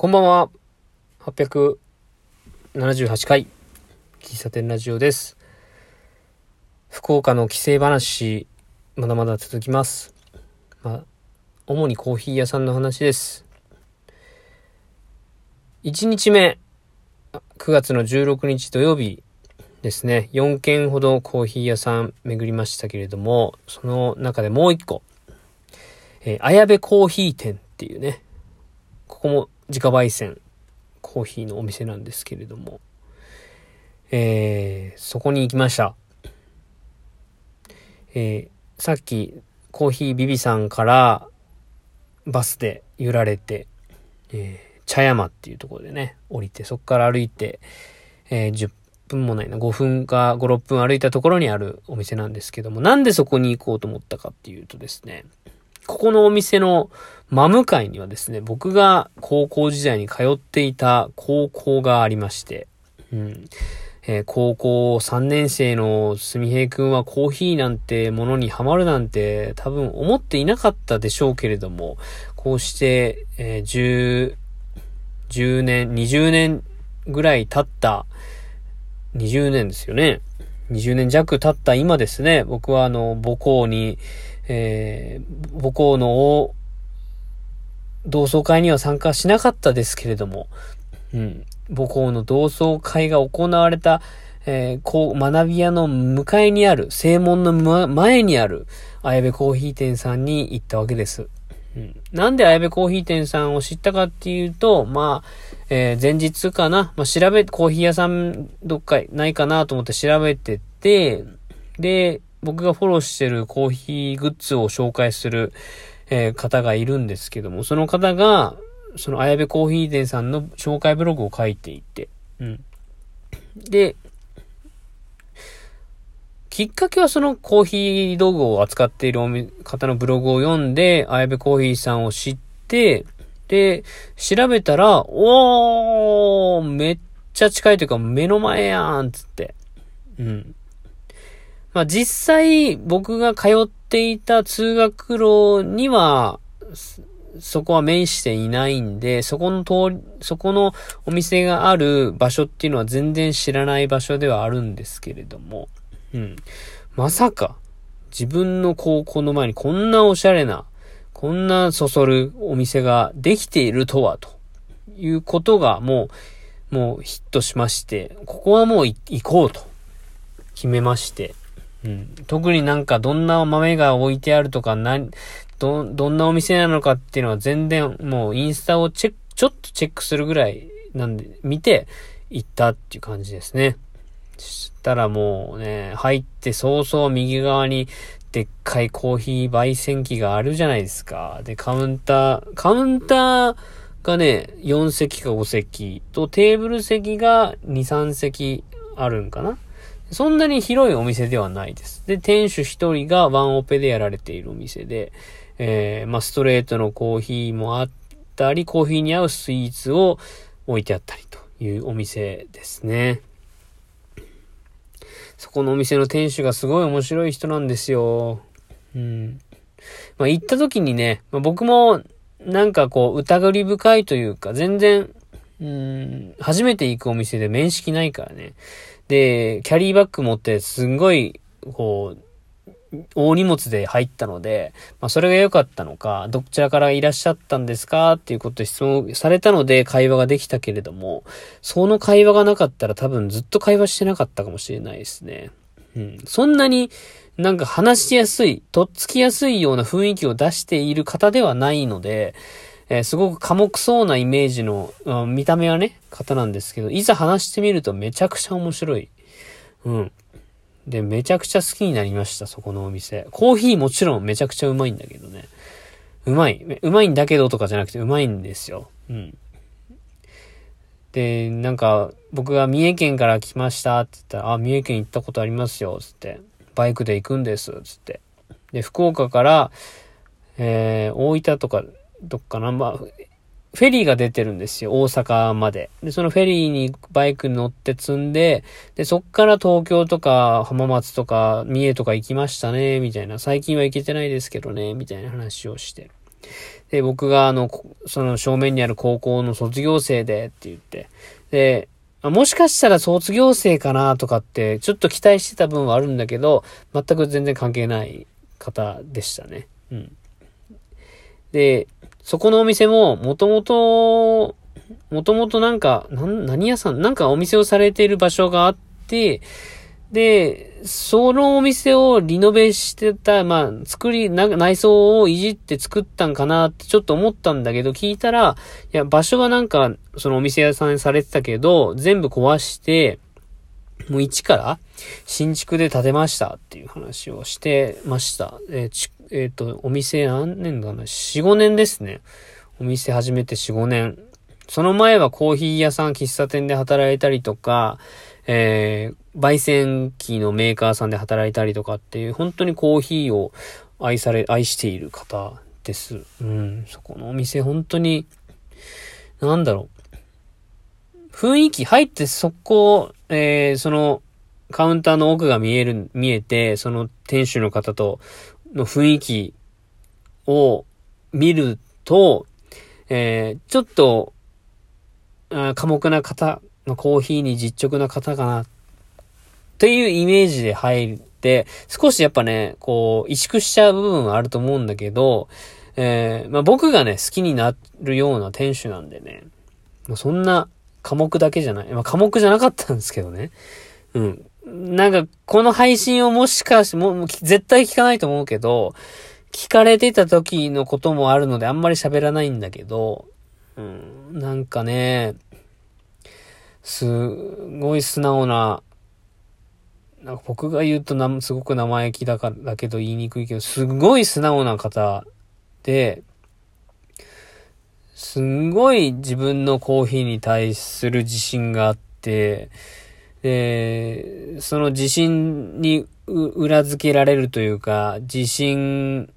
こんばんは。878回、喫茶店ラジオです。福岡の帰省話、まだまだ続きます。まあ、主にコーヒー屋さんの話です。1日目、9月の16日土曜日ですね、4軒ほどコーヒー屋さん巡りましたけれども、その中でもう1個、えー、綾部コーヒー店っていうね、ここも自家焙煎コーヒーのお店なんですけれども、えー、そこに行きました。えー、さっきコーヒービビさんからバスで揺られて、えー、茶山っていうところでね、降りて、そこから歩いて、えー、10分もないな、5分か5、6分歩いたところにあるお店なんですけども、なんでそこに行こうと思ったかっていうとですね、ここのお店の真向かいにはですね、僕が高校時代に通っていた高校がありまして、うん。えー、高校3年生のすみへいくんはコーヒーなんてものにハマるなんて多分思っていなかったでしょうけれども、こうして、えー、10、10年、20年ぐらい経った、20年ですよね。20年弱経った今ですね、僕はあの、母校に、えー、母校の同窓会には参加しなかったですけれども、うん、母校の同窓会が行われた、えー、こう、学び屋の向かいにある、正門の前にある、綾部コーヒー店さんに行ったわけです。うん、なんで綾部コーヒー店さんを知ったかっていうと、まあ、えー、前日かな、まあ、調べ、コーヒー屋さんどっかないかなと思って調べてて、で、僕がフォローしてるコーヒーグッズを紹介する、えー、方がいるんですけども、その方が、その、綾部コーヒー店さんの紹介ブログを書いていて、うん。で、きっかけはそのコーヒー道具を扱っている方のブログを読んで、綾部コーヒーさんを知って、で、調べたら、おー、めっちゃ近いというか目の前やんつって。うん。まあ実際僕が通っていた通学路には、そこは面していないんで、そこの通り、そこのお店がある場所っていうのは全然知らない場所ではあるんですけれども、うん。まさか、自分の高校の前にこんなおしゃれな、こんなそそるお店ができているとは、ということがもう、もうヒットしまして、ここはもう行こうと決めまして、うん。特になんかどんな豆が置いてあるとか、な、ど、どんなお店なのかっていうのは全然もうインスタをチェック、ちょっとチェックするぐらいなんで、見て行ったっていう感じですね。そしたらもうね、入って早々右側にでっかいコーヒー焙煎機があるじゃないですか。で、カウンター、カウンターがね、4席か5席とテーブル席が2、3席あるんかなそんなに広いお店ではないです。で、店主一人がワンオペでやられているお店で、えー、まあ、ストレートのコーヒーもあったり、コーヒーに合うスイーツを置いてあったりというお店ですね。そこのお店の店主がすごい面白い人なんですよ。うん。まあ、行った時にね、まあ、僕もなんかこう疑り深いというか、全然、うん、初めて行くお店で面識ないからね。で、キャリーバッグ持ってすんごい、こう、大荷物で入ったので、まあそれが良かったのか、どちらからいらっしゃったんですかっていうこと質問されたので会話ができたけれども、その会話がなかったら多分ずっと会話してなかったかもしれないですね。うん。そんなになんか話しやすい、とっつきやすいような雰囲気を出している方ではないので、えー、すごく寡黙そうなイメージの、うん、見た目はね、方なんですけど、いざ話してみるとめちゃくちゃ面白い。うん。で、めちゃくちゃ好きになりました、そこのお店。コーヒーもちろんめちゃくちゃうまいんだけどね。うまい。うまいんだけどとかじゃなくてうまいんですよ。うん。で、なんか、僕が三重県から来ましたって言ったら、あ、三重県行ったことありますよ、つって。バイクで行くんです、つって。で、福岡から、えー、大分とかどっかな、まあ、フェリーが出てるんですよ、大阪まで。で、そのフェリーにバイクに乗って積んで、で、そっから東京とか浜松とか三重とか行きましたね、みたいな。最近は行けてないですけどね、みたいな話をして。で、僕があの、その正面にある高校の卒業生でって言って、で、もしかしたら卒業生かなとかって、ちょっと期待してた分はあるんだけど、全く全然関係ない方でしたね。うん。で、そこのお店も、もともと、もともとなんか、何屋さんなんかお店をされている場所があって、で、そのお店をリノベしてた、まあ、作り、内装をいじって作ったんかなってちょっと思ったんだけど、聞いたら、いや、場所はなんか、そのお店屋さんにされてたけど、全部壊して、もう一から新築で建てましたっていう話をしてました。え、ー、えー、と、お店何年だな ?4、5年ですね。お店始めて4、5年。その前はコーヒー屋さん、喫茶店で働いたりとか、えー、焙煎機のメーカーさんで働いたりとかっていう、本当にコーヒーを愛され、愛している方です。うん。そこのお店本当に、なんだろう。雰囲気入ってそこ、えー、その、カウンターの奥が見える、見えて、その店主の方との雰囲気を見ると、えー、ちょっと、あ寡黙な方のコーヒーに実直な方かな、っていうイメージで入って、少しやっぱね、こう、萎縮しちゃう部分はあると思うんだけど、えー、まあ僕がね、好きになるような店主なんでね、まあ、そんな科目だけじゃない。まあ科目じゃなかったんですけどね。うん。なんか、この配信をもしかして、もう、絶対聞かないと思うけど、聞かれてた時のこともあるのであんまり喋らないんだけど、うん、なんかね、すごい素直な、なんか僕が言うとな、すごく生意気だから、だけど言いにくいけど、すごい素直な方で、すんごい自分のコーヒーに対する自信があって、で、その自信に裏付けられるというか、自信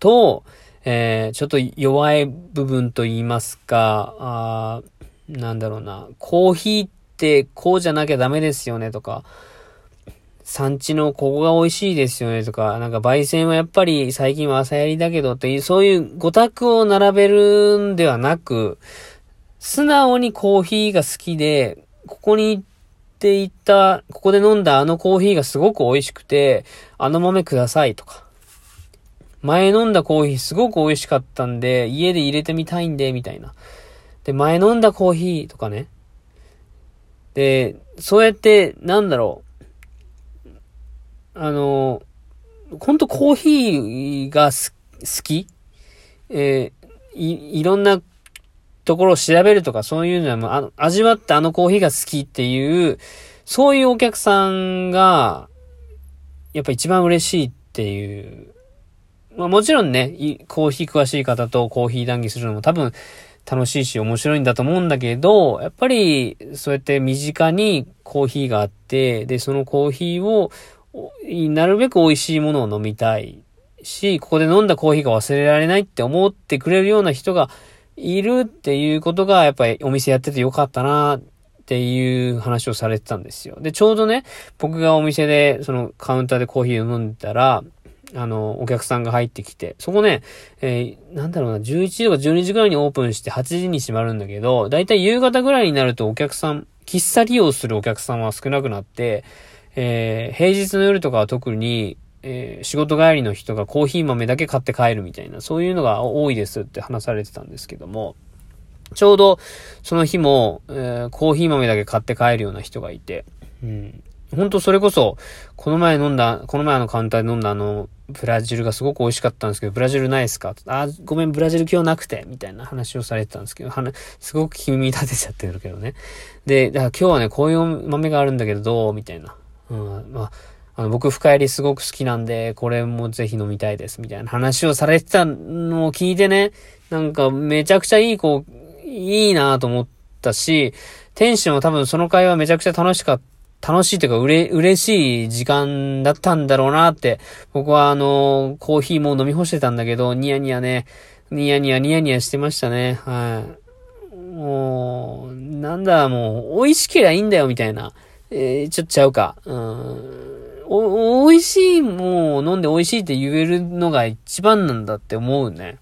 と、えー、ちょっと弱い部分と言いますか、あなんだろうな、コーヒーってこうじゃなきゃダメですよねとか、産地のここが美味しいですよねとか、なんか焙煎はやっぱり最近は朝やりだけどっていう、そういう語卓を並べるんではなく、素直にコーヒーが好きで、ここに行っていた、ここで飲んだあのコーヒーがすごく美味しくて、あの豆くださいとか。前飲んだコーヒーすごく美味しかったんで、家で入れてみたいんで、みたいな。で、前飲んだコーヒーとかね。で、そうやって、なんだろう。あの、ほんとコーヒーが好き？えー、い、いろんなところを調べるとかそういうのはもう、味わってあのコーヒーが好きっていう、そういうお客さんが、やっぱ一番嬉しいっていう。まあもちろんね、コーヒー詳しい方とコーヒー談義するのも多分楽しいし面白いんだと思うんだけど、やっぱりそうやって身近にコーヒーがあって、で、そのコーヒーを、なるべく美味しいものを飲みたいし、ここで飲んだコーヒーが忘れられないって思ってくれるような人がいるっていうことが、やっぱりお店やっててよかったなっていう話をされてたんですよ。で、ちょうどね、僕がお店で、そのカウンターでコーヒーを飲んでたら、あの、お客さんが入ってきて、そこね、えー、なんだろうな、11時とか12時ぐらいにオープンして8時に閉まるんだけど、だいたい夕方ぐらいになるとお客さん、喫茶利用するお客さんは少なくなって、えー、平日の夜とかは特に、えー、仕事帰りの人がコーヒー豆だけ買って帰るみたいな、そういうのが多いですって話されてたんですけども、ちょうどその日も、えー、コーヒー豆だけ買って帰るような人がいて、うん。本当それこそ、この前飲んだ、この前のカウンターで飲んだあの、ブラジルがすごく美味しかったんですけど、ブラジルないですか？あ、ごめん、ブラジル今日なくて、みたいな話をされてたんですけど、はなすごく君立てちゃってるけどね。で、だから今日はね、こういう豆があるんだけど、どうみたいな。うん、まあ、あの、僕、深入りすごく好きなんで、これもぜひ飲みたいです、みたいな話をされてたのを聞いてね、なんか、めちゃくちゃいい子、いいなと思ったし、店主も多分その会話めちゃくちゃ楽しかった。楽しいというか、うれ、嬉しい時間だったんだろうなって、僕はあの、コーヒーも飲み干してたんだけど、ニヤニヤね、ニヤニヤニヤニヤしてましたね。はい。もう、なんだ、もう、美味しけりゃいいんだよ、みたいな。えー、ちょっとちゃうか。うん。お、美味しいもう飲んで美味しいって言えるのが一番なんだって思うね。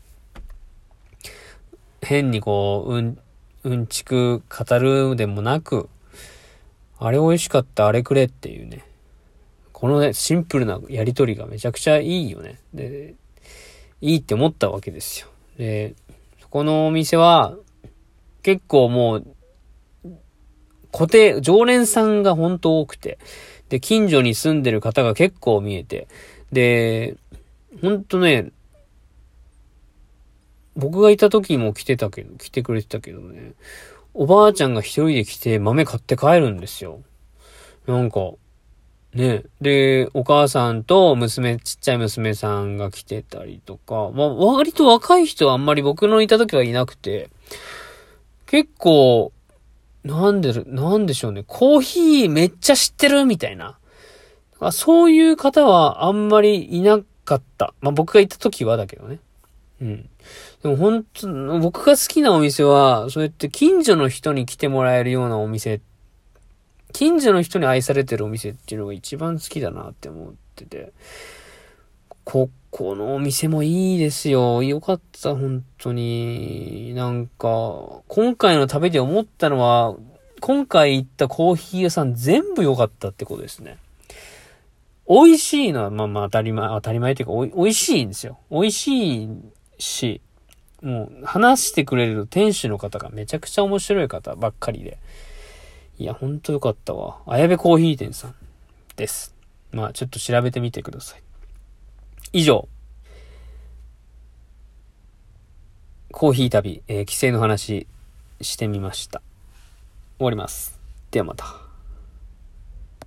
変にこう、うん、うんちく語るでもなく、あれ美味しかった、あれくれっていうね。このね、シンプルなやりとりがめちゃくちゃいいよね。で、いいって思ったわけですよ。で、そこのお店は、結構もう、固定、常連さんが本当多くて、で、近所に住んでる方が結構見えて、で、ほんとね、僕がいた時も来てたけど、来てくれてたけどね、おばあちゃんが一人で来て豆買って帰るんですよ。なんか、ね。で、お母さんと娘、ちっちゃい娘さんが来てたりとか、まあ、割と若い人はあんまり僕のいた時はいなくて、結構、なんで、なんでしょうね。コーヒーめっちゃ知ってる？みたいな。そういう方はあんまりいなかった。まあ、僕が行った時はだけどね。うん。でも本当、僕が好きなお店は、そうやって近所の人に来てもらえるようなお店、近所の人に愛されてるお店っていうのが一番好きだなって思ってて、ここのお店もいいですよ。よかった、本当に。なんか、今回の食べて思ったのは、今回行ったコーヒー屋さん全部良かったってことですね。美味しいのは、まあまあ当たり前、当たり前っていうか、美味しいんですよ。美味しいし、もう話してくれる店主の方がめちゃくちゃ面白い方ばっかりで。いや、ほんとよかったわ。あやべコーヒー店さんです。まあちょっと調べてみてください。以上。コーヒー旅、えー、規制の話してみました。終わります。ではまた。